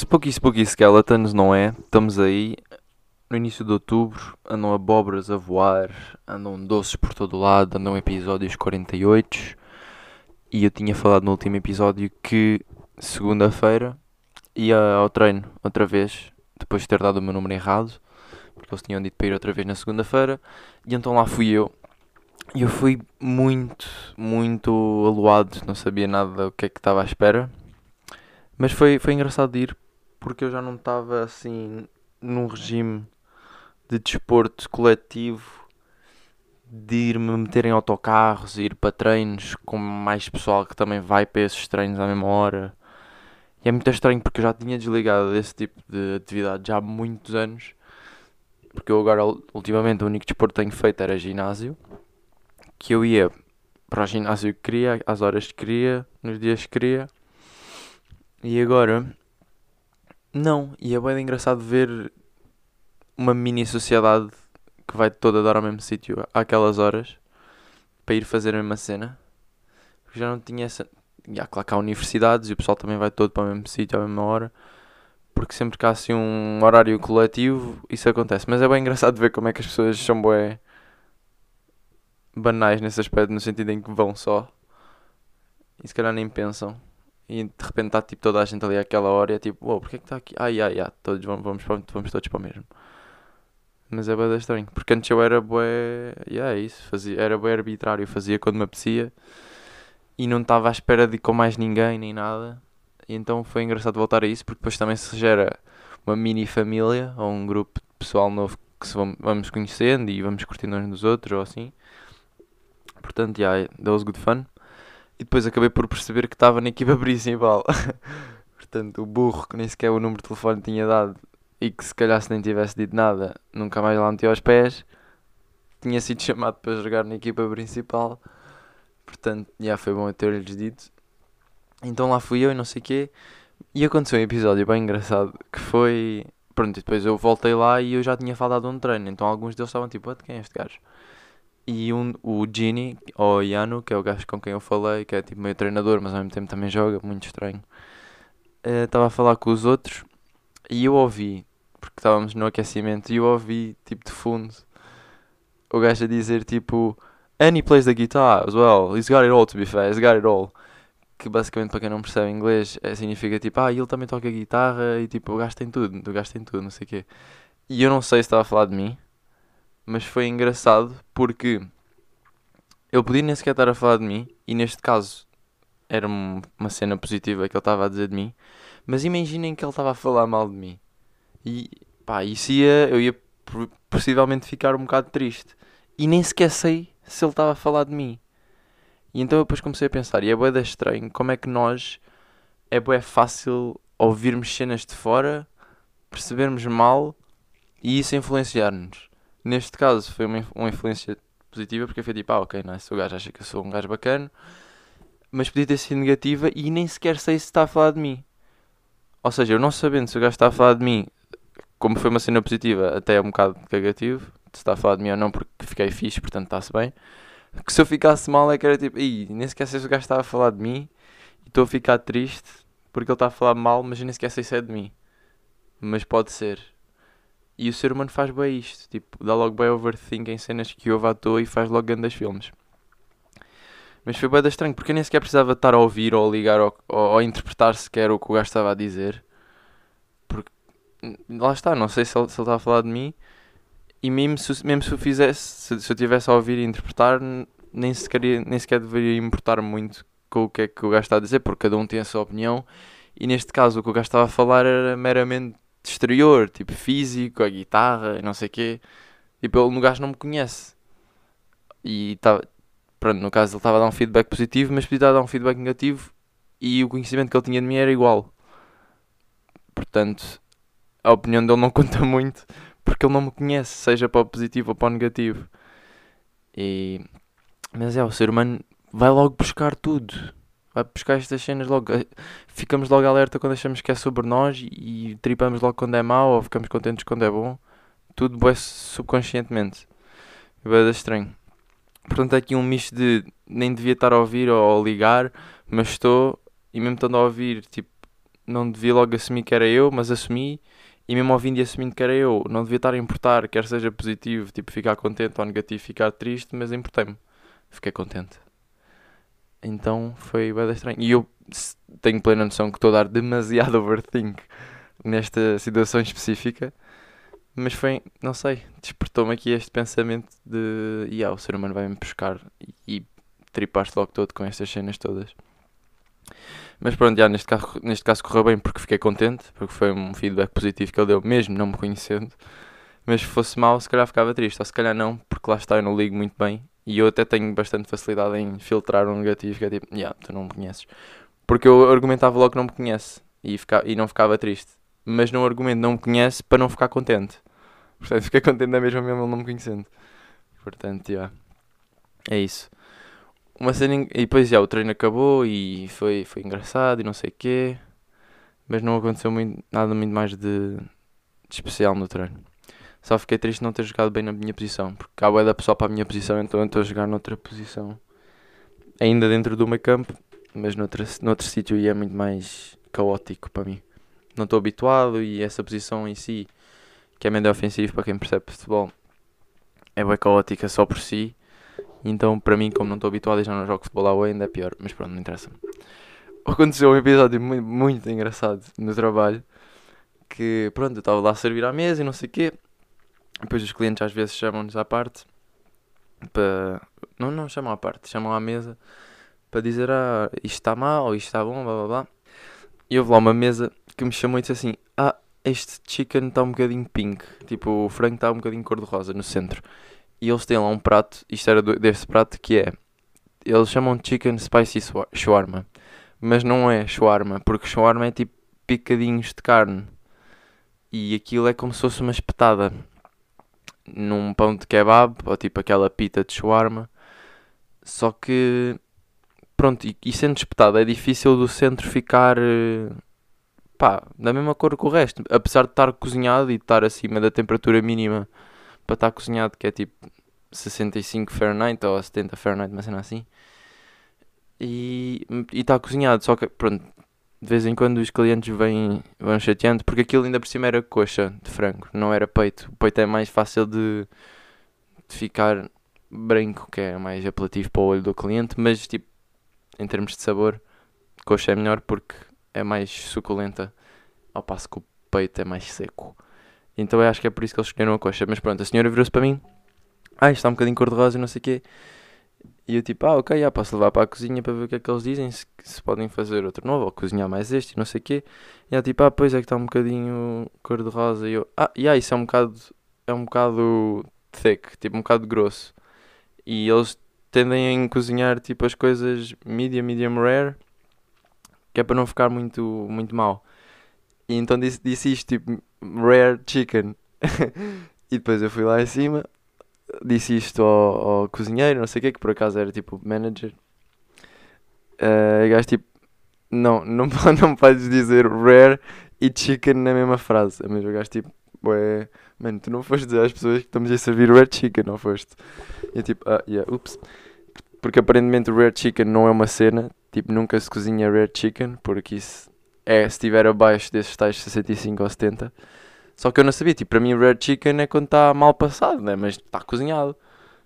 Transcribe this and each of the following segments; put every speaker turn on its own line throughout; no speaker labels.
Spooky Spooky Skeletons, não é? Estamos aí no início de outubro, andam abóboras a voar, andam doces por todo lado, andam episódios 48 e eu tinha falado no último episódio que segunda-feira ia ao treino outra vez, depois de ter dado o meu número errado, porque eles tinham dito para ir outra vez na segunda-feira, e então lá fui eu. E eu fui muito, muito aluado, não sabia nada o que é que estava à espera. Mas foi, foi engraçado de ir porque eu já não estava assim num regime de desporto coletivo, de ir me meter em autocarros, ir para treinos com mais pessoal que também vai para esses treinos à mesma hora. E é muito estranho porque eu já tinha desligado desse tipo de atividade já há muitos anos. Porque eu agora, ultimamente, o único desporto que tenho feito era ginásio. Que eu ia para o ginásio que queria, às horas que queria, nos dias que queria. E agora, não. E é bem engraçado ver uma mini sociedade que vai toda dar ao mesmo sítio àquelas horas para ir fazer a mesma cena. Porque já não tinha essa. Há claro que há universidades e o pessoal também vai todo para o mesmo sítio à mesma hora. Porque sempre que há assim um horário coletivo, isso acontece. Mas é bem engraçado ver como é que as pessoas são bué banais nesse aspecto, no sentido em que vão só e se calhar nem pensam. E de repente está tipo toda a gente ali àquela hora e é tipo, uou, porquê que está aqui? Ai, ai, ai, todos vamos, vamos, vamos todos para o mesmo. Mas é bem estranho, porque antes eu era bué, yeah, é isso, fazia, era bué arbitrário, fazia quando me apetecia e não estava à espera de ir com mais ninguém nem nada. E então foi engraçado voltar a isso, porque depois também se gera uma mini família ou um grupo de pessoal novo que se vamos conhecendo e vamos curtindo uns dos outros ou assim. Portanto, yeah, that was good fun. E depois acabei por perceber que estava na equipa principal. Portanto, o burro que nem sequer o número de telefone tinha dado e que se calhar se nem tivesse dito nada, nunca mais lá meteu aos pés, tinha sido chamado para jogar na equipa principal. Portanto, já foi bom eu ter-lhes dito. Então lá fui eu e não sei o quê. E aconteceu um episódio bem engraçado que foi. Pronto, e depois eu voltei lá e eu já tinha falado um treino. Então alguns deles estavam tipo, quem é este gajo? E um, o Gini, ou Yano, que é o gajo com quem eu falei, que é tipo meio treinador, mas ao mesmo tempo também joga, muito estranho. Eh, estava uh, a falar com os outros e eu ouvi, porque estávamos no aquecimento, e eu ouvi tipo de fundo o gajo a dizer tipo And he plays the guitar as well, he's got it all to be fair, he's got it all. Que basicamente para quem não percebe inglês é, significa tipo, ah, ele também toca guitarra e tipo, o gajo tem tudo, o gajo tem tudo, não sei o quê. E eu não sei se estava a falar de mim mas foi engraçado porque ele podia nem sequer estar a falar de mim, e neste caso era uma cena positiva que ele estava a dizer de mim, mas imaginem que ele estava a falar mal de mim. E pá, isso ia, eu ia possivelmente ficar um bocado triste. E nem sequer sei se ele estava a falar de mim. E então eu depois comecei a pensar, e é bué estranho, como é que nós é bué fácil ouvirmos cenas de fora, percebermos mal e isso influenciar-nos. Neste caso foi uma, uma influência positiva porque foi tipo, ah, ok, nice, o gajo acha que eu sou um gajo bacana, mas podia ter sido negativa e nem sequer sei se está a falar de mim. Ou seja, eu não sabendo se o gajo está a falar de mim, como foi uma cena positiva, até é um bocado cagativo, se está a falar de mim ou não, porque fiquei fixe, portanto está-se bem. Que se eu ficasse mal é que era tipo, Ih, nem sequer sei se o gajo está a falar de mim e estou a ficar triste porque ele está a falar mal, mas eu nem sequer sei se é de mim. Mas pode ser. E o ser humano faz bem isto, tipo, dá logo bem overthink em cenas que ouve à toa e faz logo grandes filmes. Mas foi bem estranho, porque eu nem sequer precisava estar a ouvir ou a ligar ou, ou, ou interpretar sequer o que o gajo estava a dizer. Porque, lá está, não sei se ele, se ele a falar de mim. E mesmo se, mesmo se eu fizesse, se, se eu tivesse a ouvir e interpretar, nem sequer, nem sequer deveria importar muito com o que é que o gajo está a dizer, porque cada um tem a sua opinião. E neste caso, o que o gajo estava a falar era meramente de exterior, tipo físico, a guitarra e não sei o quê. Tipo, ele no gajo não me conhece. E estava. Pronto, no caso ele estava a dar um feedback positivo, mas podia dar um feedback negativo e o conhecimento que ele tinha de mim era igual. Portanto, a opinião dele não conta muito porque ele não me conhece, seja para o positivo ou para o negativo. E... Mas é, o ser humano vai logo buscar tudo vai buscar estas cenas logo. Eh, ficamos logo alerta quando achamos que é sobre nós e, tripamos logo quando é mau ou ficamos contentes quando é bom. Tudo é subconscientemente. É estranho. Portanto, é aqui um misto de nem devia estar a ouvir ou a ligar, mas estou, e mesmo estando a ouvir, tipo, não devia logo assumir que era eu, mas assumi. E mesmo ouvindo e assumindo que era eu, não devia estar a importar, quer seja positivo, tipo ficar contente ou negativo, ficar triste, mas importei-me. Fiquei contente. Então foi bem estranho. E eu tenho plena noção que estou a dar demasiado overthink nesta situação específica. Mas foi, não sei, despertou-me aqui este pensamento de yeah, o ser humano vai-me buscar e, e tripaste logo todo com estas cenas todas. Mas pronto, já, neste, caso, neste caso correu bem porque fiquei contente, porque foi um feedback positivo que ele deu, mesmo não me conhecendo. Mas se fosse mau, se calhar ficava triste, ou se calhar não, porque lá está, eu não ligo muito bem. E eu até tenho bastante facilidade em filtrar um negativo, que é tipo, yeah, tu não me conheces. Porque eu argumentava logo que não me conhece e, fica, e não ficava triste. Mas não argumento não me conhece para não ficar contente. Portanto, fiquei contente da mesma mesmo não me conhecendo. Portanto. Yeah. É isso uma cena. E depois já o treino acabou e foi, foi engraçado e não sei o quê. Mas não aconteceu muito, nada muito mais de, de especial no treino. Só fiquei triste não ter jogado bem na minha posição. Porque há da pessoal para a minha posição, então eu estou a jogar noutra posição. Ainda dentro do meio campo, mas noutro, noutro sítio e é muito mais caótico para mim. Não estou habituado e essa posição em si, que é médio ofensivo para quem percebe futebol, é bem caótica só por si então, para mim, como não estou habituado e já não jogo futebol à ainda é pior. Mas pronto, não interessa. Aconteceu um episódio muito, muito engraçado no trabalho. Que, pronto, eu estava lá a servir à mesa e não sei o quê. Depois os clientes às vezes chamam-nos à parte. Para... Não, não chamam à parte, chamam à mesa. Para dizer, ah, isto está mal, isto está bom, blá blá blá. E houve lá uma mesa que me chamou e disse assim, ah, este chicken está um bocadinho pink. Tipo, o frango está um bocadinho cor-de-rosa no centro. E eles têm lá um prato, isto era desse prato, que é. Eles chamam de Chicken Spicy Shawarma. Mas não é shawarma, porque shawarma é tipo picadinhos de carne. E aquilo é como se fosse uma espetada num pão de kebab, ou tipo aquela pita de shawarma. Só que, pronto, e, e sendo espetada é difícil do centro ficar, eh, pá, da mesma cor que o resto. Apesar de estar cozinhado e estar acima da temperatura mínima para estar cozinhado, que é tipo 65 Fahrenheit ou 70 Fahrenheit, mas cena assim. E está cozinhado, só que pronto, de vez em quando os clientes vêm, vão chateando, porque aquilo ainda por cima era coxa de frango, não era peito. O peito é mais fácil de, de ficar branco, que é mais apelativo para o olho do cliente, mas tipo, em termos de sabor, coxa é melhor porque é mais suculenta, ao passo que o peito é mais seco. Então eu acho que é por isso que eles escolheram a coxa. Mas pronto, a senhora virou-se para mim. Ah, está um bocadinho cor-de-rosa e não sei o quê. E eu tipo, ah, ok, já posso levar para a cozinha para ver o que é que eles dizem, se, se podem fazer outro novo, ou cozinhar mais este e não sei o quê. E ela tipo, ah, pois é que está um bocadinho cor-de-rosa. E eu, ah, yeah, isso é um bocado, é um bocado thick, tipo um bocado grosso. E eles tendem a cozinhar tipo as coisas medium, medium rare, que é para não ficar muito, muito mal. E então disse, disse isto, tipo, rare chicken. e depois eu fui lá em cima, disse isto ao, ao cozinheiro, não sei o que, que por acaso era tipo manager. Uh, e gajo tipo, não, não, não podes dizer rare e chicken na mesma frase. A mesma gajo tipo, ué, mano, tu não foste dizer às pessoas que estamos a servir rare chicken, não foste? E eu tipo, ah, yeah, ups. Porque aparentemente rare chicken não é uma cena, tipo, nunca se cozinha rare chicken, porque isso é se estiver abaixo desses tais 65 ou 70. Só que eu não sabia, tipo, para mim Red Chicken é quando está mal passado, né? Mas está cozinhado,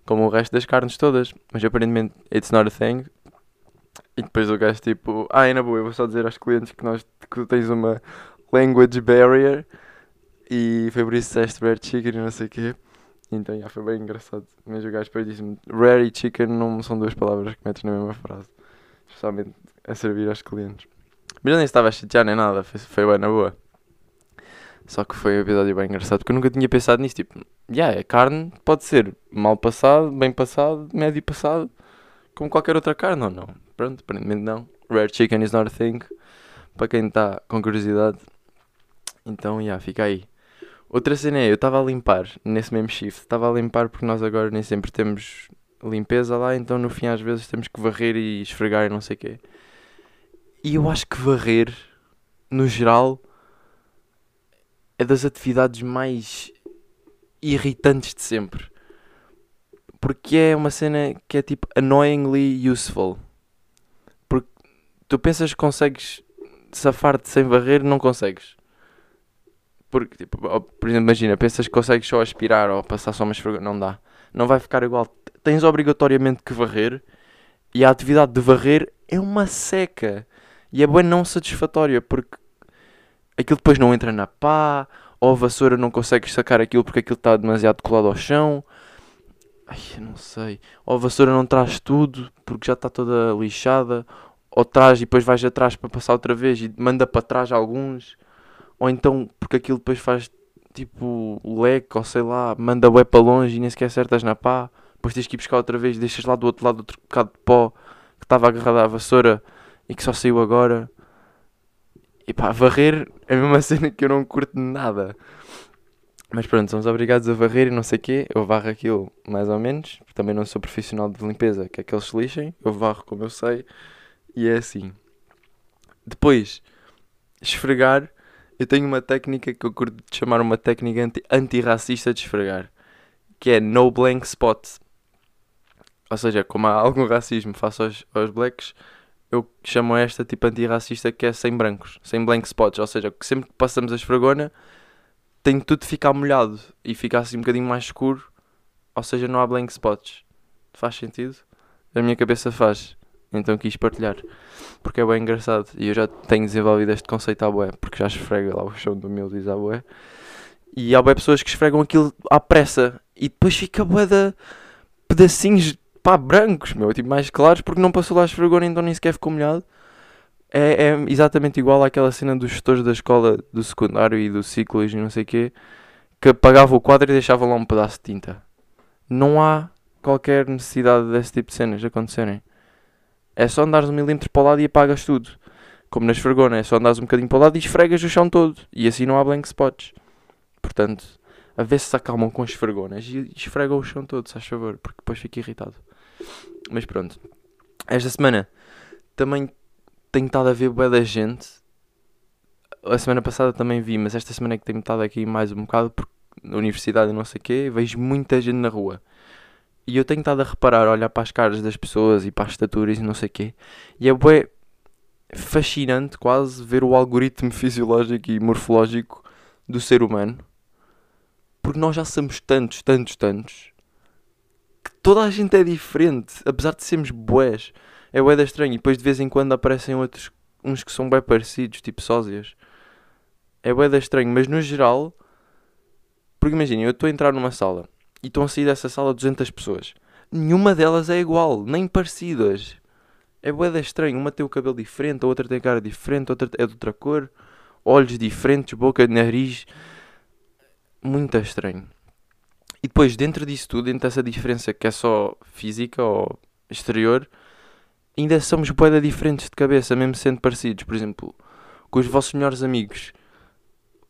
como o resto das carnes todas. Mas aparentemente it's not a thing. E depois o gajo tipo, ah, é na boa, eu vou só dizer aos clientes que nós que tens uma language barrier e foi por isso que disseste Red Chicken e não sei o quê. Então já foi bem engraçado. Mas o gajo depois disse-me, Rare e Chicken não são duas palavras que metes na mesma frase. Especialmente a servir aos clientes. Mas eu nem estava a chatear nem nada, foi, foi bem na boa. Só que foi um episódio bem engraçado porque eu nunca tinha pensado nisso. Tipo, já, yeah, a carne pode ser mal passado, bem passado, médio passado, como qualquer outra carne ou não. Pronto, aparentemente não. Rare chicken is not a thing. Para quem está com curiosidade. Então, já, yeah, fica aí. Outra cena é, eu estava a limpar nesse mesmo shift. Estava a limpar porque nós agora nem sempre temos limpeza lá, então no fim às vezes temos que varrer e esfregar e não sei o quê. E eu acho que varrer, no geral, é das atividades mais irritantes de sempre. Porque é uma cena que é tipo annoyingly useful. Porque tu pensas que consegues safar-te sem varrer, não consegues. Porque, tipo, por exemplo, imagina, pensas que consegues só aspirar ou passar só uma esfregona, não dá. Não vai ficar igual. Tens obrigatoriamente que varrer e a atividade de varrer é uma seca. E é bem não satisfatória porque aquilo depois não entra na pá, ou a vassoura não consegues sacar aquilo porque aquilo está demasiado colado ao chão. Ai, eu não sei. Ou a vassoura não traz tudo porque já está toda lixada. Ou traz e depois vais atrás para passar outra vez e manda para trás alguns. Ou então porque aquilo depois faz tipo leque ou sei lá, manda bué para longe e nem sequer acertas na pá. Depois tens que ir buscar outra vez, deixas lá do outro lado outro bocado de pó que estava agarrado à vassoura e que só saiu agora. E pá, varrer é mesma cena que eu não curto nada. Mas pronto, somos obrigados a varrer e não sei o quê. Eu varro aquilo mais ou menos. Também não sou profissional de limpeza, que é que eles se lixem. Eu varro como eu sei. E é assim. Depois, esfregar. Eu tenho uma técnica que eu curto de chamar uma técnica anti- antirracista de esfregar. Que é no blank spot. Ou seja, como há algum racismo face aos, aos blacks, eu chamo esta tipo antirracista que é sem brancos, sem blank spots. Ou seja, que sempre que passamos a esfregona tem tudo de ficar molhado e ficar assim um bocadinho mais escuro. Ou seja, não há blank spots. Faz sentido? A minha cabeça faz. Então quis partilhar. Porque é bem engraçado. E eu já tenho desenvolvido este conceito à bué. Porque já esfrega lá o chão do meu diz à bué. E há bué pessoas que esfregam aquilo à pressa. E depois fica bué de pedacinhos pá, brancos, meu, tipo mais claros, porque não passou lá esfregona, então nem sequer ficou molhado. É, é exatamente igual àquela cena dos gestores da escola do secundário e do ciclo e não sei o quê, que apagava o quadro e deixava lá um pedaço de tinta. Não há qualquer necessidade desse tipo de cenas acontecerem. É só andares um milímetro para o lado e apagas tudo. Como na esfregona, é só andares um bocadinho para o lado e esfregas o chão todo. E assim não há blank spots. Portanto, a ver se se acalmam com as esfregonas e esfregam o chão todo, se faz favor, porque depois fico irritado. Mas pronto. Esta semana também tenho estado a ver bué da gente. A semana passada também vi, mas esta semana é que tenho estado aqui mais um bocado, porque na universidade e não sei o quê, vejo muita gente na rua. E eu tenho estado a reparar, a olhar para as caras das pessoas e para as estaturas e não sei o quê. E é bué fascinante quase ver o algoritmo fisiológico e morfológico do ser humano. Porque nós já somos tantos, tantos, tantos que toda a gente é diferente, apesar de sermos bués. É bué da estranho. E depois de vez em quando aparecem outros, uns que são bem parecidos, tipo sósias. É bué da estranho, mas no geral, porque imaginem, eu estou a entrar numa sala e estão a sair dessa sala 200 pessoas. Nenhuma delas é igual, nem parecidas. É bué da estranho. Uma tem o cabelo diferente, a outra tem a cara diferente, a outra é de outra cor, olhos diferentes, boca, nariz. Muito estranho. E depois, dentro disso tudo, dentro dessa diferença que é só física ou exterior, ainda somos boeda diferentes de cabeça, mesmo sendo parecidos. Por exemplo, com os vossos melhores amigos,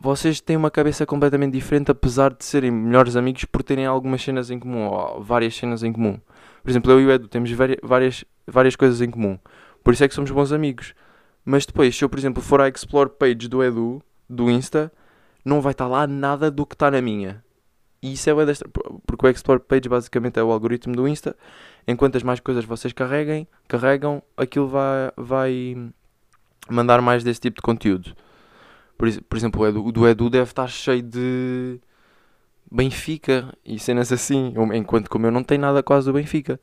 vocês têm uma cabeça completamente diferente, apesar de serem melhores amigos por terem algumas cenas em comum, ou várias cenas em comum. Por exemplo, eu e o Edu temos várias, várias coisas em comum. Por isso é que somos bons amigos. Mas depois, se eu, por exemplo, for à Explore Page do Edu, do Insta, não vai estar lá nada do que está na minha. E isso é bué da estra- porque o Explore Page basicamente é o algoritmo do Insta. Enquanto as mais coisas vocês carreguem, carregam, aquilo vai, vai mandar mais desse tipo de conteúdo. Por, por exemplo, o, Edu, do Edu deve estar cheio de Benfica e cenas assim. Enquanto que o meu não tem nada quase do Benfica.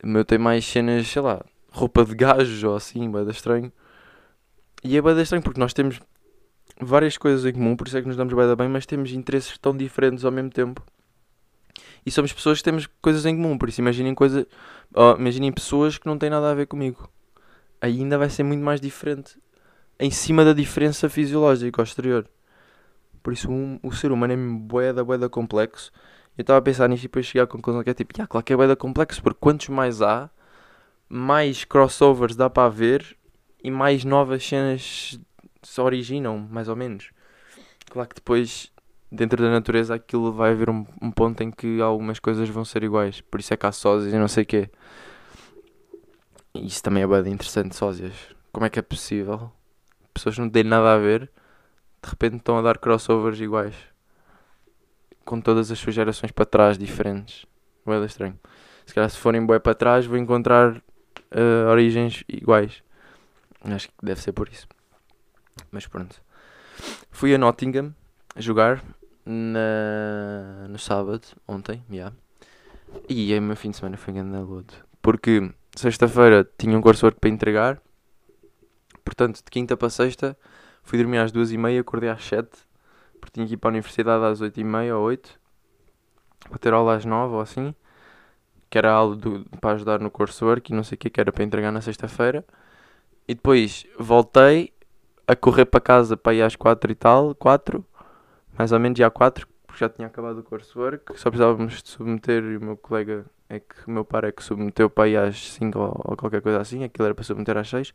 O meu tem mais cenas, sei lá, roupa de gajo ou assim, bué da estranho. E é bué da estranho porque nós temos várias coisas em comum, por isso é que nos damos da bem, mas temos interesses tão diferentes ao mesmo tempo. E somos pessoas que temos coisas em comum, por isso imaginem coisa, oh, imaginem pessoas que não têm nada a ver comigo. Aí ainda vai ser muito mais diferente. Em cima da diferença fisiológica ao exterior. Por isso um- o ser humano é mesmo bué da bué da complexo. Eu estava a pensar nisto e depois cheguei à conclusão que é tipo, "Ya, claro que é bué da complexo, porque quantos mais há, mais crossovers dá para haver e mais novas cenas se originam, mais ou menos. Claro que depois, dentro da natureza, aquilo vai haver um, um ponto em que algumas coisas vão ser iguais. Por isso é que há sósias e não sei o quê. Isso também é bem interessante, sósias. Como é que é possível? Pessoas que não têm nada a ver, de repente estão a dar crossovers iguais. Com todas as suas gerações para trás, diferentes. Bué estranho. Se calhar se forem bué para trás, vou encontrar eh, origens iguais. Acho que deve ser por isso. Mas pronto. Fui a Nottingham jogar na... no sábado, ontem. Yeah. E aí o meu fim de semana foi grande luto. Porque sexta-feira tinha um coursework para entregar. Portanto, de quinta para sexta, fui dormir às duas e meia, acordei às sete. Porque tinha que ir para a universidade às oito e meia ou oito. Para ter aula às nove ou assim. Que era aula do, para ajudar no coursework e não sei o que, que era para entregar na sexta-feira. E depois voltei a correr para casa para ir às quatro e tal, quatro. Mais ou menos, já quatro, porque já tinha acabado o coursework. Só precisávamos de submeter e o meu colega é que o meu pai é que submeteu para ir às 5 ou, ou, qualquer coisa assim, aquilo era para submeter às 6.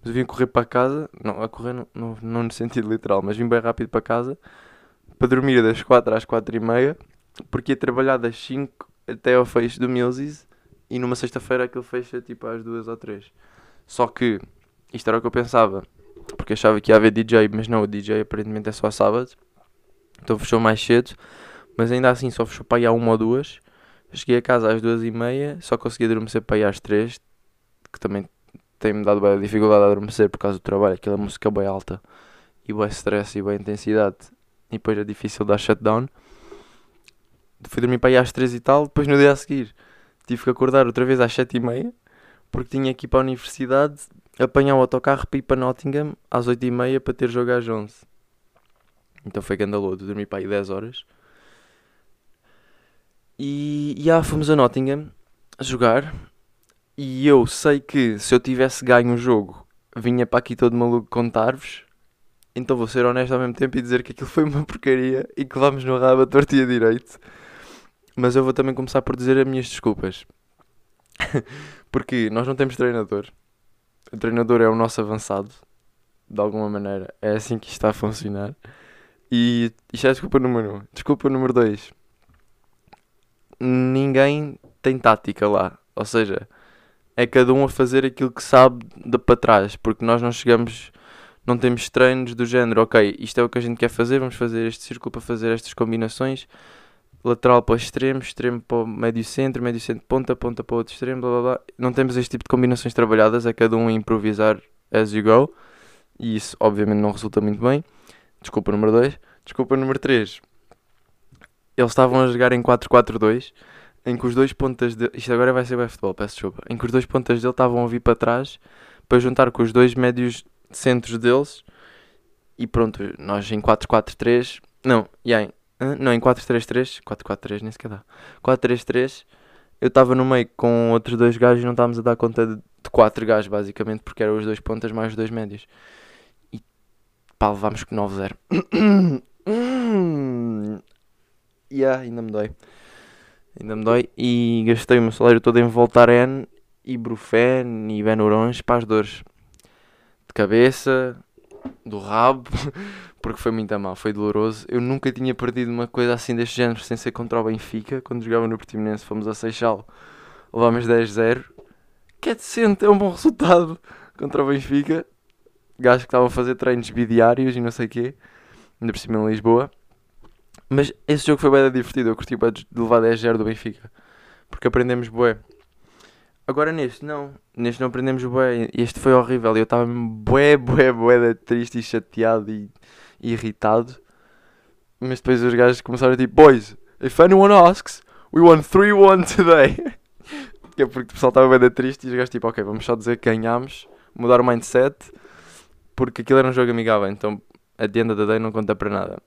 Mas eu vim correr para casa, não, a correr não, não, não no sentido literal, mas vim bem rápido para casa, para dormir das 4 às 4 e meia, porque ia trabalhar das 5 até ao fecho do Mills e numa sexta-feira aquilo fecha tipo às 2 ou 3. Só que, isto era o que eu pensava, porque achava que ia haver DJ, mas não, o DJ aparentemente é só sábado, então fechou mais cedo, mas ainda assim só fechou para ir a uma ou duas. Cheguei a casa às duas e meia, só consegui adormecer para ir às três, que também tem-me dado bem dificuldade a adormecer por causa do trabalho, aquela música bem alta e bem stress e bem intensidade, e depois é difícil dar shutdown. Fui dormir para ir às três e tal, depois no dia a seguir tive que acordar outra vez às sete e meia, porque tinha que ir para a universidade, apanhar o autocarro para ir para Nottingham às oito e meia para ter jogo às onze. Então foi gandaloso, dormi para aí 10 horas. E, e ah, fomos a Nottingham a jogar. E eu sei que se eu tivesse ganho o jogo, vinha para aqui todo maluco contar-vos. Então vou ser honesto ao mesmo tempo e dizer que aquilo foi uma porcaria e que vamos no rabo a tortia direito. Mas eu vou também começar por dizer as minhas desculpas. Porque nós não temos treinador. O treinador é o nosso avançado. De alguma maneira. É assim que está a funcionar. E isto é desculpa número 1. Um. Desculpa número 2 ninguém tem tática lá. Ou seja, é cada um a fazer aquilo que sabe de para trás, porque nós não chegamos, não temos treinos do género, ok, isto é o que a gente quer fazer, vamos fazer este círculo para fazer estas combinações, lateral para o extremo, extremo para o médio centro, médio centro ponta, ponta para o outro extremo, blá blá blá. Não temos este tipo de combinações trabalhadas, é cada um improvisar as you go, e isso obviamente não resulta muito bem. Desculpa número 2. Desculpa número 3 eles estavam a jogar em 4-4-2, em que os dois pontas de... Isto agora vai ser bem futebol, peço desculpa. Em que os dois pontas dele estavam a vir para trás para juntar com os dois médios centros deles. E pronto, nós em 4-4-3. Não, yeah, não, em 4-3-3. 4-4-3 nem sequer dá. 4-3-3. Eu estava no meio com outros dois gajos e não estávamos a dar conta de, de quatro gajos, basicamente, porque eram os dois pontas mais os dois médios. E pá, levámos com 9-0. yeah, ainda me dói. Ainda me dói. E gastei o meu salário todo em Voltaren, Ibuprofen e Benurons para as dores de cabeça, do rabo, porque foi muito mal, foi doloroso. Eu nunca tinha perdido uma coisa assim deste género sem ser contra o Benfica. Quando jogava no Portimonense, fomos a Seixal, levámos 10-0, que é decente, é um bom resultado contra o Benfica. Gajos que estavam a fazer treinos bidiários e não sei o quê, ainda por cima em Lisboa. Mas esse jogo foi bem divertido. Eu curti de levar 10-0 do Benfica. Porque aprendemos bué. Agora neste, não. Neste não aprendemos bué. Este foi horrível. Eu estava bué, bué, bué triste e chateado e, irritado. Mas depois os gajos começaram a tipo: Boys, if anyone asks, we won 3-1 today. que é porque o pessoal estava bem triste e os gajos tipo: Ok, vamos só dizer que ganhámos. Mudar o mindset. Porque aquilo era um jogo amigável. Então a of the day não conta para nada.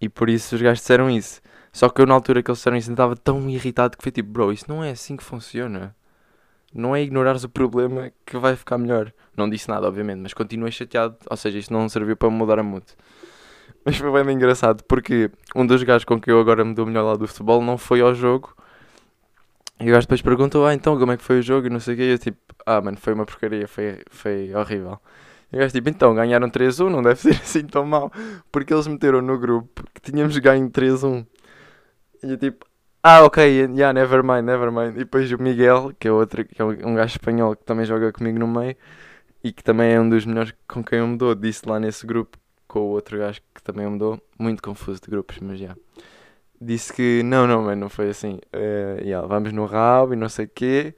E por isso os gajos disseram isso. Só que eu na altura que eles disseram isso estava tão irritado que foi tipo, bro, isso não é assim que funciona. Não é ignorares o problema que vai ficar melhor. Não disse nada, obviamente, mas continuei chateado. Ou seja, isto não serviu para mudar a mood. Mas foi bem engraçado porque um dos gajos com quem eu agora me dou melhor lado do futebol não foi ao jogo. E o gajo depois perguntou, ah, então como é que foi o jogo? E não sei o que. E eu tipo, ah, mano, foi uma porcaria, foi, foi horrível. E o gajo tipo, então, ganharam 3-1, não deve ser assim tão mal. Porque eles meteram no grupo que tínhamos ganho 3-1. E eu tipo, ah, ok, yeah, never mind, never mind. E depois o Miguel, que é outro, que é um gajo espanhol que também joga comigo no meio e que também é um dos melhores com quem eu me dou, disse lá nesse grupo com o outro gajo que também eu me dou, muito confuso de grupos, mas já. Yeah. Disse que não, não, mano, não foi assim. Uh, yeah, vamos no rabo e não sei o quê.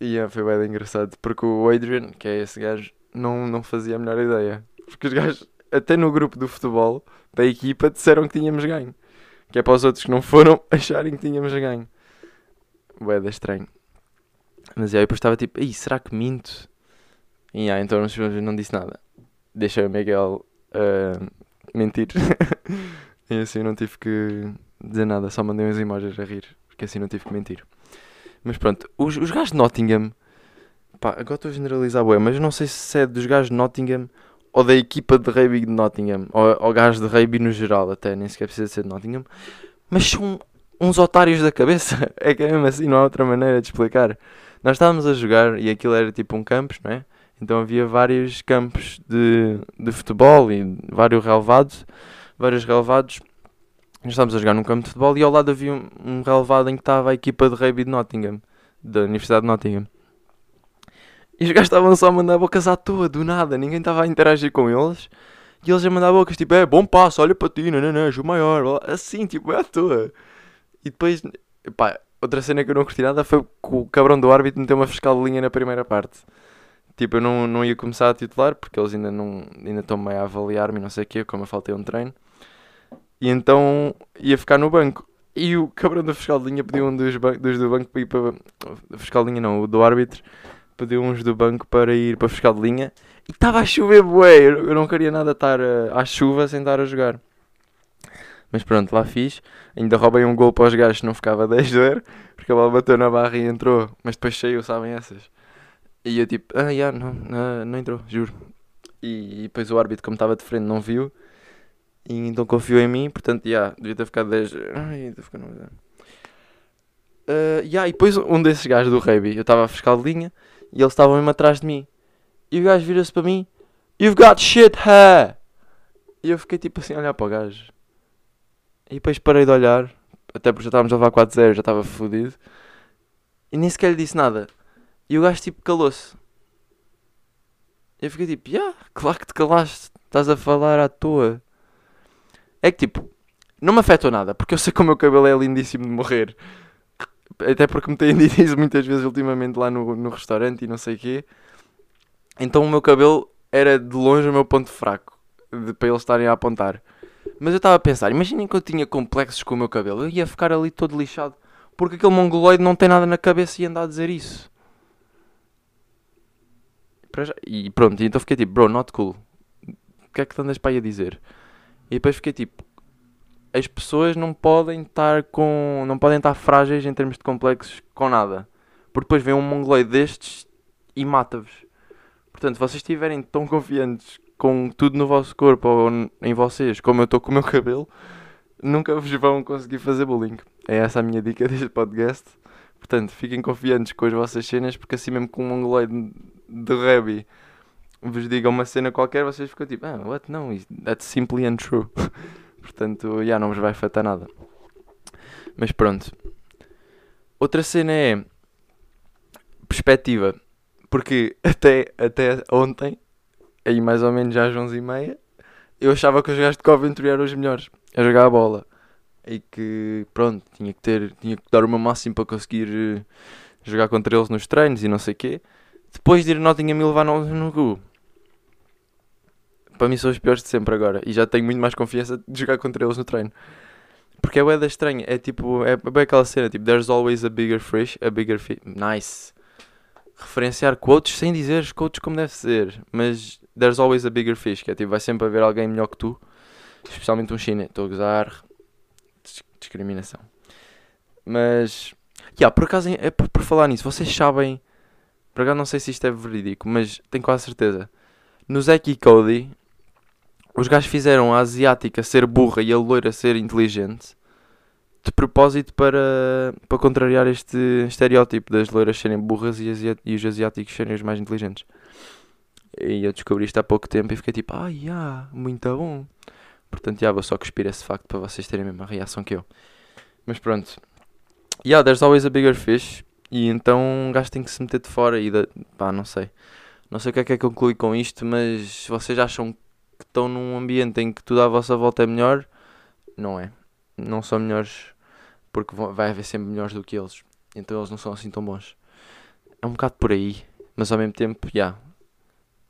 E yeah, foi bem engraçado, porque o Adrian, que é esse gajo, não, não fazia a melhor ideia. Porque os gajos, até no grupo do futebol, da equipa, disseram que tínhamos ganho. Que é para os outros que não foram acharem que tínhamos ganho. Boeda estranho. Mas aí depois estava tipo, Ih, será que minto? E aí, então não disse nada. Deixei o Miguel uh, mentir. e assim não tive que dizer nada, só mandei umas imagens a rir. Porque assim não tive que mentir. Mas pronto, os, os gajos de Nottingham. Pá, agora estou a generalizar, bué, mas não sei se é dos gajos de Nottingham ou da equipa de rugby de Nottingham. Ou, ou gajos de rugby no geral, até nem sequer precisa ser de Nottingham. Mas são uns otários da cabeça. É que é mesmo assim, não há outra maneira de explicar. Nós estávamos a jogar e aquilo era tipo um campus, não é? Então havia vários campos de, de futebol e vários relevados. Vários relevados. Nós estávamos a jogar num campo de futebol e ao lado havia um, um relevado em que estava a equipa de rugby de Nottingham, da Universidade de Nottingham. E os gajos estavam só a mandar bocas à toa, do nada, ninguém estava a interagir com eles. E eles a mandar bocas, tipo, é bom passo, olha para ti, não, não, não, o maior, assim, tipo, é à toa. E depois, pá, outra cena que eu não curti nada foi que o cabrão do árbitro meteu uma fiscal de linha na primeira parte. Tipo, eu não, não ia começar a titular porque eles ainda não ainda estão meio a avaliar-me não sei o quê, como eu faltei um treino. E então ia ficar no banco. E o cabrão da fiscal de linha pediu um dos, dos do banco para ir para. Fiscal de linha não, o do árbitro pediu uns do banco para ir para fiscal de linha. E estava a chover, bué. Eu não queria nada estar uh, à chuva sem estar a jogar. Mas pronto, lá fiz. Ainda roubei um gol para os gajos, não ficava 10-0. Porque a bola bateu na barra e entrou. Mas depois saiu, sabem essas. E eu tipo, ah, yeah, não, não, não entrou, juro. E, e depois o árbitro, como estava de frente, não viu. E então confiou em mim, portanto, yeah, devia ter ficado 10. Ai, ficar no... Uh, yeah, e depois um desses gajos do rugby, eu estava a fiscal de linha e eles estavam mesmo atrás de mim. E o gajo vira-se para mim: You've got shit hair! E eu fiquei tipo assim a olhar para o gajo. E depois parei de olhar, até porque já estávamos a levar 4-0, já estava fodido. E nem sequer lhe disse nada. E o gajo tipo calou-se. Eu fiquei tipo, yeah, claro que te calaste, estás a falar à toa. É que tipo, não me afetou nada, porque eu sei que o meu cabelo é lindíssimo de morrer. Até porque me têm dito isso muitas vezes ultimamente lá no, no restaurante e não sei o quê. Então o meu cabelo era de longe o meu ponto fraco de, para eles estarem a apontar. Mas eu estava a pensar, imaginem que eu tinha complexos com o meu cabelo, eu ia ficar ali todo lixado. Porque aquele mongoloide não tem nada na cabeça e anda a dizer isso. E pronto, então fiquei tipo, bro, not cool. O que é que tu andas para aí a dizer? E depois fiquei tipo, as pessoas não podem estar com. não podem estar frágeis em termos de complexos com nada. Porque depois vem um mongoloide destes e mata-vos. Portanto, vocês estiverem tão confiantes com tudo no vosso corpo ou em vocês, como eu estou com o meu cabelo, nunca vos vão conseguir fazer bullying. É essa a minha dica deste podcast. Portanto, fiquem confiantes com as vossas cenas, porque assim mesmo com um mongoloide de rugby vos diga uma cena qualquer, vocês ficam tipo, ah, what? Não, that's simply untrue. Portanto, já yeah, não vos vai afetar nada. Mas pronto. Outra cena é perspectiva. Porque até, até ontem aí mais ou menos já às 11h30, eu achava que os gajos de Coventry eram os melhores a jogar a bola. E que, pronto, tinha que ter, tinha que dar o meu máximo para conseguir uh, jogar contra eles nos treinos e não sei o quê. Depois de ir Nottingham e levar no, no cu. Para mim são os piores de sempre agora. E já tenho muito mais confiança de jogar contra eles no treino. Porque é da estranha. É tipo, é bem aquela cena, tipo, there's always a bigger fish, a bigger fish. Nice. Referenciar quotes sem dizer quotes como deve ser. Mas there's always a bigger fish, que é tipo, vai sempre haver alguém melhor que tu, especialmente um chinês. Estou a gozar, discriminação. Mas, yeah, por acaso, é por, por falar nisso, vocês sabem, por acaso não sei se isto é verídico, mas tenho quase certeza. No Zack e Cody, os gajos fizeram a asiática ser burra e a loira ser inteligente de propósito para, para contrariar este estereótipo das loiras serem burras e, e os asiáticos serem os mais inteligentes. E eu descobri isto há pouco tempo e fiquei tipo, ah, yeah, muito bom. Portanto, já vou só cuspir esse facto para vocês terem a mesma reação que eu. Mas pronto. Yeah, there's always a bigger fish. E então um gajo tem que se meter de fora e da... pá, não sei. Não sei o que é que é que concluir com isto, mas vocês acham que estão num ambiente em que tudo à vossa volta é melhor? Não é. Não são melhores porque vai haver sempre melhores do que eles. Então eles não são assim tão bons. É um bocado por aí, mas ao mesmo tempo, já, yeah,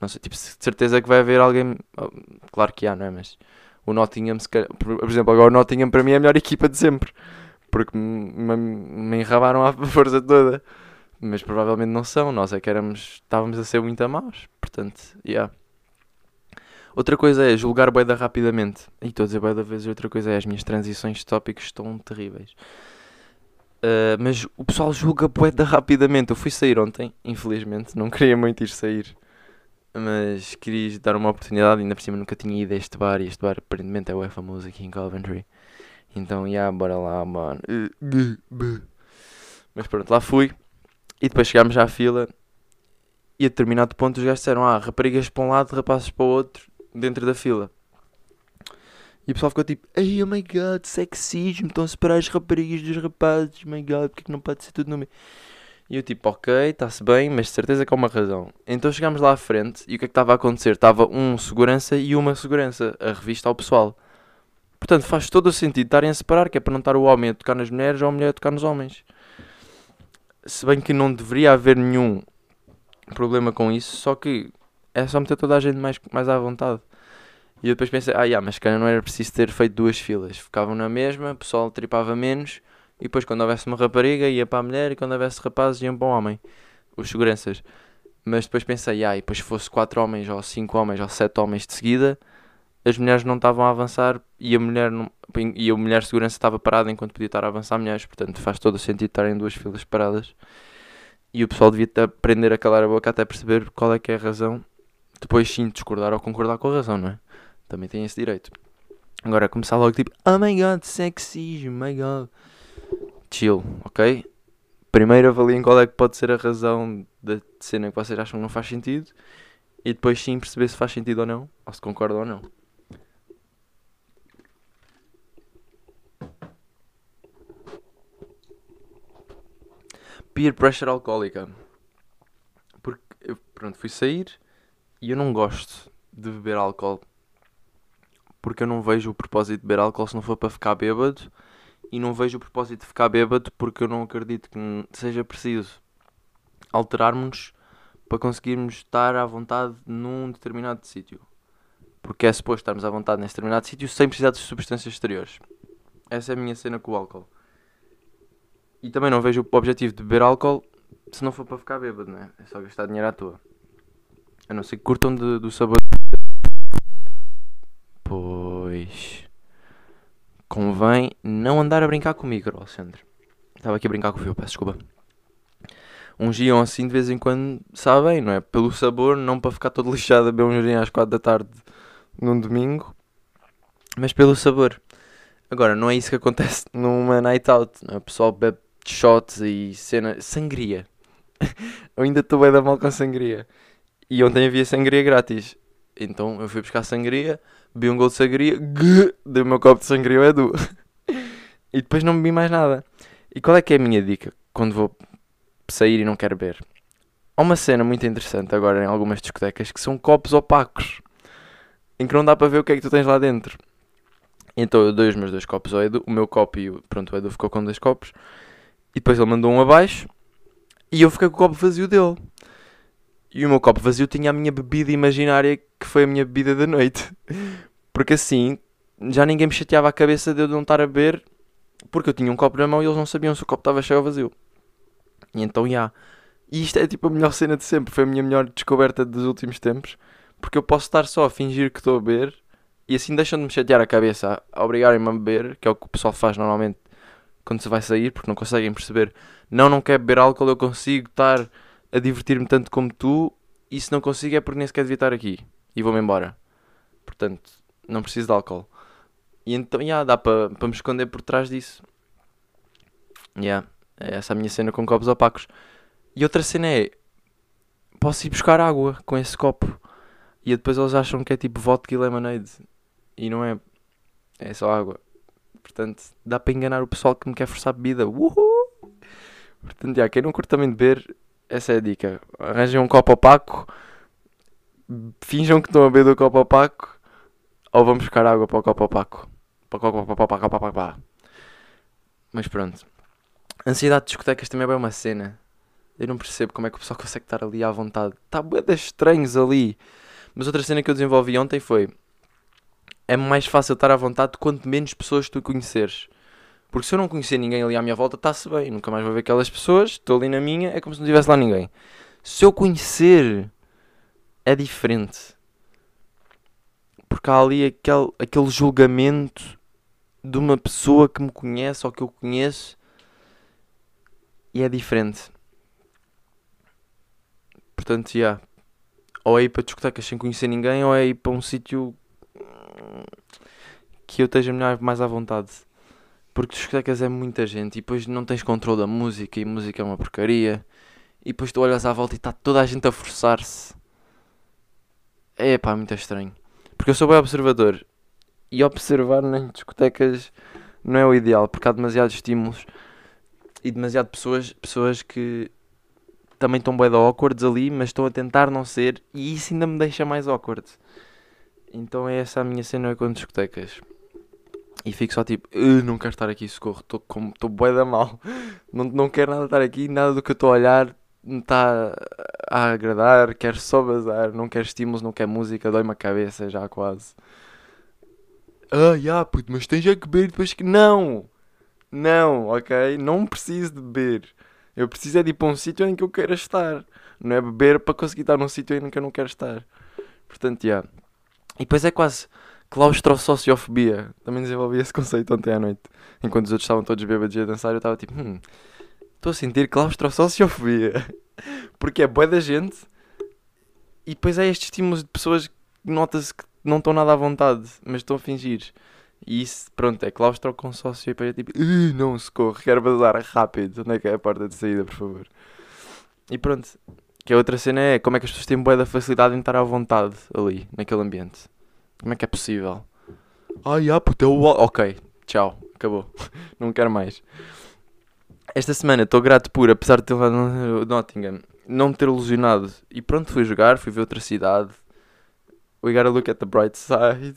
Não sei, tipo, de certeza que vai haver alguém. oh, Claro que há, não é? Mas o Nottingham, calhar- por exemplo, agora o Nottingham para mim é a melhor equipa de sempre. Porque me, me, me enrabaram à força toda. Mas provavelmente não são. Nós é que éramos. Estávamos a ser muito a maus. Portanto, yeah. Outra coisa é julgar boeda rapidamente. E estou a dizer boeda vezes. Outra coisa é as minhas transições de tópicos estão terríveis. Uh, mas o pessoal julga boeda rapidamente. Eu fui sair ontem, infelizmente. Não queria muito ir sair. Mas queria dar uma oportunidade. Ainda por cima nunca tinha ido a este bar. E este bar aparentemente é o famoso aqui em Coventry. Então, já, bora lá, mano. Mas pronto, lá fui. E depois chegámos à fila. E a determinado ponto os gajos disseram: Ah, raparigas para um lado, rapazes para o outro, dentro da fila. E o pessoal ficou tipo: Ai, oh my god, sexismo, estão a separar as raparigas dos rapazes, oh my god, porque é que não pode ser tudo no meio? E eu tipo: Ok, está-se bem, mas de certeza que há uma razão. Então chegámos lá à frente e o que é que estava a acontecer? Estava um segurança e uma segurança a revista ao pessoal. Portanto, faz todo o sentido estarem a separar, que é para não estar o homem a tocar nas mulheres ou a mulher a tocar nos homens. Se bem que não deveria haver nenhum problema com isso, só que é só meter toda a gente mais, mais à vontade. E eu depois pensei, ah, yeah, mas cara, não era preciso ter feito duas filas. Ficavam na mesma, o pessoal tripava menos, e depois quando houvesse uma rapariga ia para a mulher, e quando houvesse rapazes iam para o homem. Os seguranças. Mas depois pensei, ah, e depois se fosse quatro homens, ou cinco homens, ou sete homens de seguida, as mulheres não estavam a avançar e a mulher, não, e a mulher segurança estava parada enquanto podia estar a avançar mulheres. Portanto, faz todo o sentido estar em duas filas paradas. E o pessoal devia aprender a calar a boca até perceber qual é que é a razão. Depois sim discordar ou concordar com a razão, não é? Também tem esse direito. Agora começar logo tipo, oh my god, sexismo, my god. Chill, ok? Primeiro avaliem qual é que pode ser a razão da cena que vocês acham que não faz sentido. E depois sim perceber se faz sentido ou não. Ou se concorda ou não. Peer pressure alcoólica. Porque eu, pronto, fui sair e eu não gosto de beber álcool. Porque eu não vejo o propósito de beber álcool se não for para ficar bêbado. E não vejo o propósito de ficar bêbado porque eu não acredito que seja preciso alterarmos para conseguirmos estar à vontade num determinado sítio. Porque é suposto estarmos à vontade nesse determinado sítio sem precisar de substâncias exteriores. Essa é a minha cena com o álcool. E também não vejo o objetivo de beber álcool se não for para ficar bêbado, não é? É só gastar dinheiro à toa. A não ser que curtam de- do sabor. Pois. Convém não andar a brincar comigo, Alexandre. Estava aqui a brincar com o fio, peço desculpa. Um gion assim de vez em quando sabem, não é? Pelo sabor, não para ficar todo lixado a beber um gion às 4 da tarde num domingo, mas pelo sabor. Agora, não é isso que acontece numa night out, não é? O pessoal bebe shots e cena. Sangria. eu ainda estou bem da mal com sangria. E ontem havia sangria grátis. Então eu fui buscar sangria, bebi um gol de sangria, dei o meu copo de sangria ao Edu. e depois não bebi mais nada. E qual é que é a minha dica quando vou sair e não quero beber? Há uma cena muito interessante agora em algumas discotecas que são copos opacos. Em que não dá para ver o que é que tu tens lá dentro. Então eu dei os meus dois copos ao Edu, o meu copo e o, pronto, o Edu ficou com dois copos. E depois ele mandou um abaixo e eu fiquei com o copo vazio dele. E o meu copo vazio tinha a minha bebida imaginária que foi a minha bebida da noite. Porque assim já ninguém me chateava a cabeça de eu não estar a beber porque eu tinha um copo na mão e eles não sabiam se o copo estava cheio ou vazio. E então, já. E isto é tipo a melhor cena de sempre. Foi a minha melhor descoberta dos últimos tempos. Porque eu posso estar só a fingir que estou a beber e assim deixam de me chatear a cabeça a obrigarem-me a beber, que é o que o pessoal faz normalmente quando se vai sair, porque não conseguem perceber. Não, não quero beber álcool, eu consigo estar a divertir-me tanto como tu. E se não consigo é porque nem sequer devia estar aqui. E vou-me embora. Portanto, não preciso de álcool. E então, já, dá para pa me esconder por trás disso. Yeah, é essa a minha cena com copos opacos. E outra cena é: posso ir buscar água com esse copo. E depois eles acham que é tipo vodka e lemonade. E não é. É só água. Portanto, dá para enganar o pessoal que me quer forçar bebida. Uhul! Portanto, já, quem não curte também beber, essa é a dica. Arranjem um copo opaco. Finjam que estão a beber do copo opaco. Ou vão buscar água para o copo opaco. Mas pronto. Ansiedade de discotecas também é bem uma cena. Eu não percebo como é que o pessoal consegue estar ali à vontade. Está bué de estranhos ali. Mas outra cena que eu desenvolvi ontem foi... É mais fácil estar à vontade quanto menos pessoas tu conheceres. Porque se eu não conhecer ninguém ali à minha volta, está-se bem. Nunca mais vou ver aquelas pessoas. Estou ali na minha, é como se não tivesse lá ninguém. Se eu conhecer, é diferente. Porque há ali aquele, aquele julgamento de uma pessoa que me conhece ou que eu conheço e é diferente. Portanto, já. Yeah. Ou é ir para discotecas sem conhecer ninguém, ou é ir para um sítio que eu esteja mais à vontade. Porque discotecas é muita gente e depois não tens controle da música e música é uma porcaria. E depois tu olhas à volta e está toda a gente a forçar-se. É pá, muito estranho. Porque eu sou bem observador. E observar nas discotecas não é o ideal, porque há demasiados estímulos e demasiado pessoas, pessoas que também estão bem da awkward ali, mas estão a tentar não ser, e isso ainda me deixa mais awkward. Então é essa a minha cena com discotecas. E fico só tipo, não quero estar aqui, socorro, estou bué da mal. Não, não quero nada estar aqui, nada do que eu estou a olhar me está a agradar, quero só bazar, não quero estímulos, não quero música, dói-me a cabeça já quase. Ah, já, puto, mas tens a beber depois que. Não! Não, ok? Não preciso de beber. Eu preciso é de ir para um sítio em que eu quero estar. Não é beber para conseguir estar num sítio em que eu não quero estar. Portanto, já. E depois é quase claustrosociofobia. Também desenvolvi esse conceito ontem à noite. Enquanto os outros estavam todos bêbados a dançar, eu estava tipo, hum, estou a sentir claustrosociofobia. Porque é boa da gente e depois é estes estímulos de pessoas que nota-se que não estão nada à vontade, mas estão a fingir. E isso, pronto, é claustro com sócio e para tipo, não, socorro, quero bazar rápido. Onde é que é a porta de saída, por favor? E pronto. Que a outra cena é como é que as pessoas têm boa da facilidade em estar à vontade ali, naquele ambiente. Como é que é possível? Ai, ah, puta. Ok, tchau, acabou. não quero mais. Esta semana estou grato por, apesar de ter lá no Nottingham, não me ter ilusionado. E pronto, fui jogar, fui ver outra cidade. We gotta look at the bright side.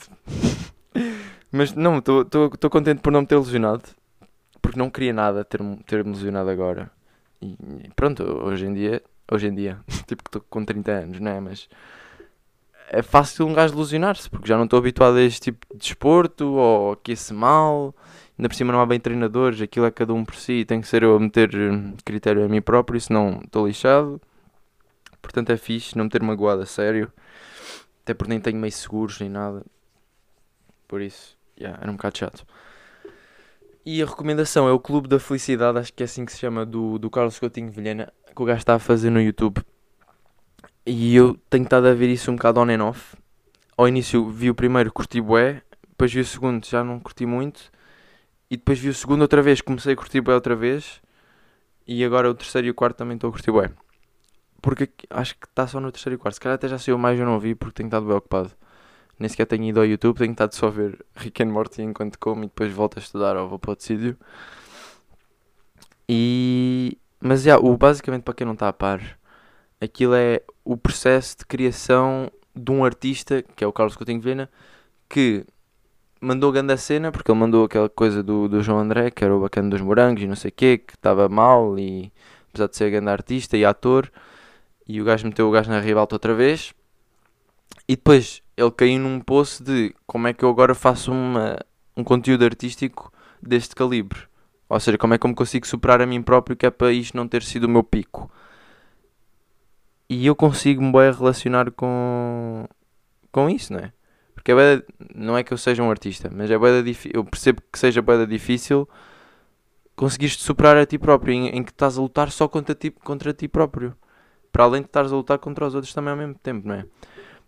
Mas não, estou contente por não me ter ilusionado. Porque não queria nada ter-me ter ilusionado agora. E pronto, hoje em dia, hoje em dia, tipo que estou com 30 anos, não é? Mas é fácil um gajo ilusionar-se, porque já não estou habituado a este tipo de desporto, ou aquece mal, ainda por cima não há bem treinadores, aquilo é cada um por si, tem que ser eu a meter hum, critério a mim próprio, senão estou lixado. Portanto é fixe não me ter magoado a sério, até porque nem tenho meio seguros nem nada. Por isso, yeah, era um bocado chato. E a recomendação é o Clube da Felicidade, acho que é assim que se chama, do, do Carlos Coutinho Vilhena, que o gajo está a fazer no YouTube. E eu tenho estado a ver isso um bocado on and off. Ao início vi o primeiro, curti bué, depois vi o segundo, já não curti muito. E depois vi o segundo outra vez, comecei a curtir bué outra vez. E agora o terceiro e o quarto também estou a curtir bué. Porque acho que está só no terceiro e quarto. Se calhar até já saiu mais, eu não vi porque tenho estado bem ocupado. Nem sequer tenho ido ao YouTube, tenho estado só a ver Rick and Morty enquanto como e depois volto a estudar ou vou para outro sítio. E... Mas, já, yeah, o, basicamente, para quem não está a par, aquilo é o processo de criação de um artista, que é o Carlos Coutinho Vilhena, que mandou grande cena, porque ele mandou aquela coisa do, do João André, que era o bacana dos morangos e não sei o quê, que estava mal, e apesar de ser grande artista e ator, e o gajo meteu o gajo na ribalta outra vez, e depois ele caiu num poço de como é que eu agora faço uma, um conteúdo artístico deste calibre. Ou seja, como é que eu me consigo superar a mim próprio que é para isto não ter sido o meu pico. E eu consigo me bem relacionar com, com isso, não é? Porque é bem, não é que eu seja um artista, mas é bem eu percebo que seja bem difícil conseguires superar a ti próprio, em, em, que estás a lutar só contra ti, contra ti próprio. Para além de estares a lutar contra os outros também ao mesmo tempo, não é?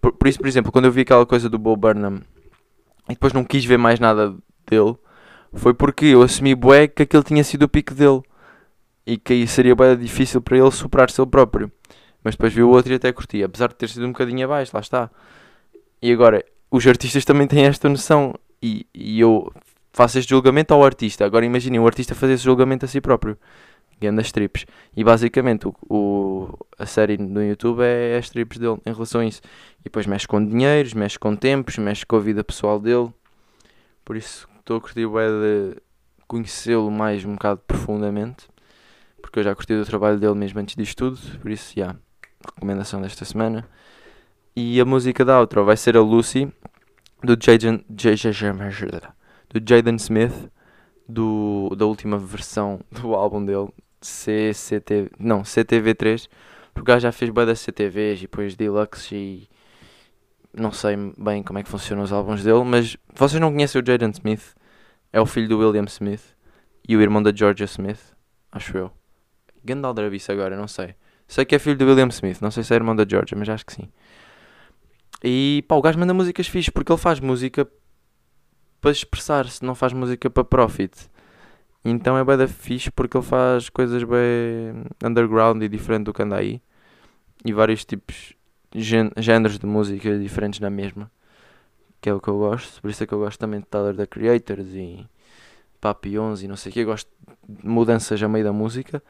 Por, por, isso, por exemplo, quando eu vi aquela coisa do Bo Burnham e depois não quis ver mais nada dele, foi porque eu assumi bué que aquele tinha sido o pico dele e que aí seria bem difícil para ele superar-se ele próprio. Mas depois vi o outro e até curti, apesar de ter sido um bocadinho abaixo, lá está. E agora, os artistas também têm esta noção e, e eu faço este julgamento ao artista. Agora imaginem o artista fazer esse julgamento a si próprio grandes strips. E basicamente o, o, a série no YouTube é, é as strips dele em relação a isso. E depois mexe com dinheiros, mexe com tempos, mexe com a vida pessoal dele. Por isso estou a curtir bem de conhecê-lo mais um bocado profundamente. porque eu já curti do trabalho dele mesmo antes disto tudo, por isso, já, yeah, recomendação desta semana. E a música da outro vai ser a Lucy, do Jaden, do Jaden Smith, do, da última versão do álbum dele, CCT, não, CTV3, porque o já fez bem das CTVs e depois Deluxe e não sei bem como é que funcionam os álbuns dele, mas vocês não conhecem o Jaden Smith, é o filho do William Smith e o irmão da Georgia Smith, acho eu. Gandalf agora, não sei. Sei que é filho do William Smith, não sei se é irmão da Georgia, mas acho que sim. E pá, o gajo manda músicas fixas porque ele faz música para expressar-se, não faz música para profit. Então é bem da fixe porque ele faz coisas bem underground e diferente do que anda aí. E vários tipos, géneros de música diferentes na mesma. Que é o que eu gosto. Por isso é que eu gosto também de Tyler da Creators e Papillons e não sei o que. Eu gosto de mudanças a meio da música.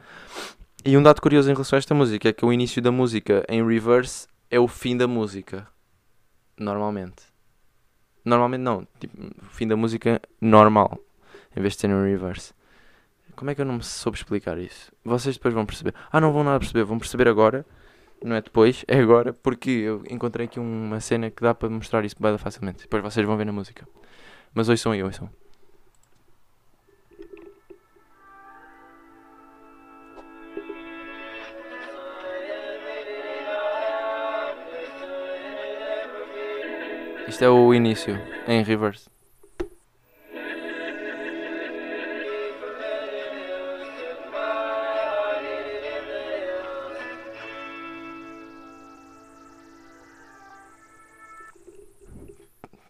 E um dado curioso em relação a esta música é que o início da música em reverse é o fim da música. Normalmente. Normalmente não. Tipo, fim da música normal. Em vez de ser no reverse. Como é que eu não me soube explicar isso? Vocês depois vão perceber. Ah, não vão nada perceber. Vão perceber agora. Não é depois, é agora. Porque eu encontrei aqui uma cena que dá para mostrar isso bem facilmente. Depois vocês vão ver na música. Mas ouçam aí, ouçam. Isto é o início, em reverse.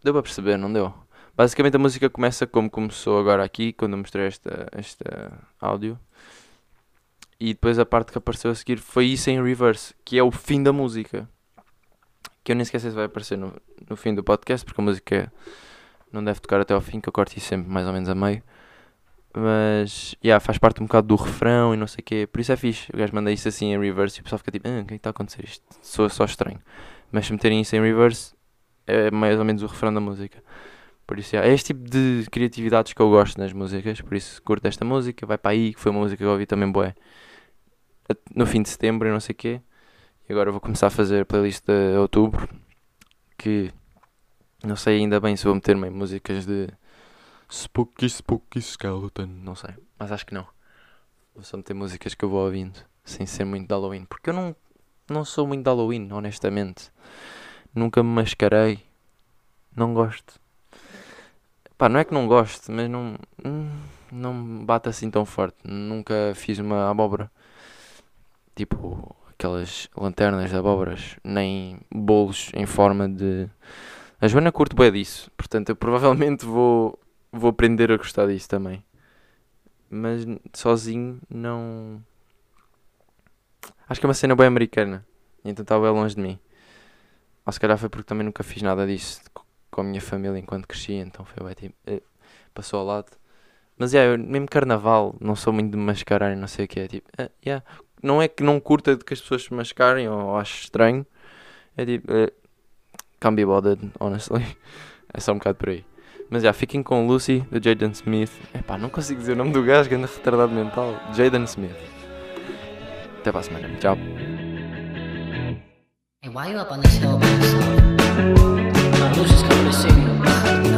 Deu para perceber, não deu? Basicamente a música começa como começou agora aqui, quando eu mostrei esta, esta áudio. E depois a parte que apareceu a seguir foi isso em reverse, que é o fim da música que eu nem esqueci se vai aparecer no, no fim do podcast, porque a música não deve tocar até ao fim, que eu corto isso sempre mais ou menos a meio. Mas, yeah, faz parte um bocado do refrão e não sei o quê. Por isso é fixe. O gajo manda isso assim em reverse e o pessoal fica tipo, ah, o que é está a acontecer? Isto sou só estranho. Mas se meterem isso em reverse, é mais ou menos o refrão da música. Por isso, yeah, é este tipo de criatividades que eu gosto nas músicas. Por isso, curto esta música, vai para aí, que foi uma música que eu ouvi também boé no fim de setembro e não sei o quê. E agora vou começar a fazer a playlist de outubro. Que não sei ainda bem se vou meter meio músicas de Spooky Spooky Skeleton. Não sei, mas acho que não. Vou só meter músicas que eu vou ouvindo, sem ser muito de Halloween. Porque eu não, não sou muito de Halloween, honestamente. Nunca me mascarei. Não gosto. Pá, não é que não gosto, mas não. Não me bate assim tão forte. Nunca fiz uma abóbora. Tipo, aquelas lanternas de abóboras, nem bolos em forma de. A Joana curte bem disso, portanto eu provavelmente vou, vou aprender a gostar disso também. Mas sozinho não. Acho que é uma cena bem americana, então está bem longe de mim. Ou se calhar foi porque também nunca fiz nada disso com a minha família enquanto cresci, então foi bem tipo. Eh, passou ao lado. Mas é, yeah, mesmo carnaval, não sou muito de mascarar e não sei o que é. Tipo, uh, yeah, não é que não curta de que as pessoas se mascarem ou acho estranho. É tipo. Uh, can't be bothered, honestly. é só um bocado por aí. Mas já, fiquem com Lucy, do Jaden Smith. Epá, não consigo dizer o nome do gajo que anda retardado mental. Jaden Smith. Até para a semana. Tchau. Hey, why you up on this hill by yourself? Uh, Lucy's coming to see you.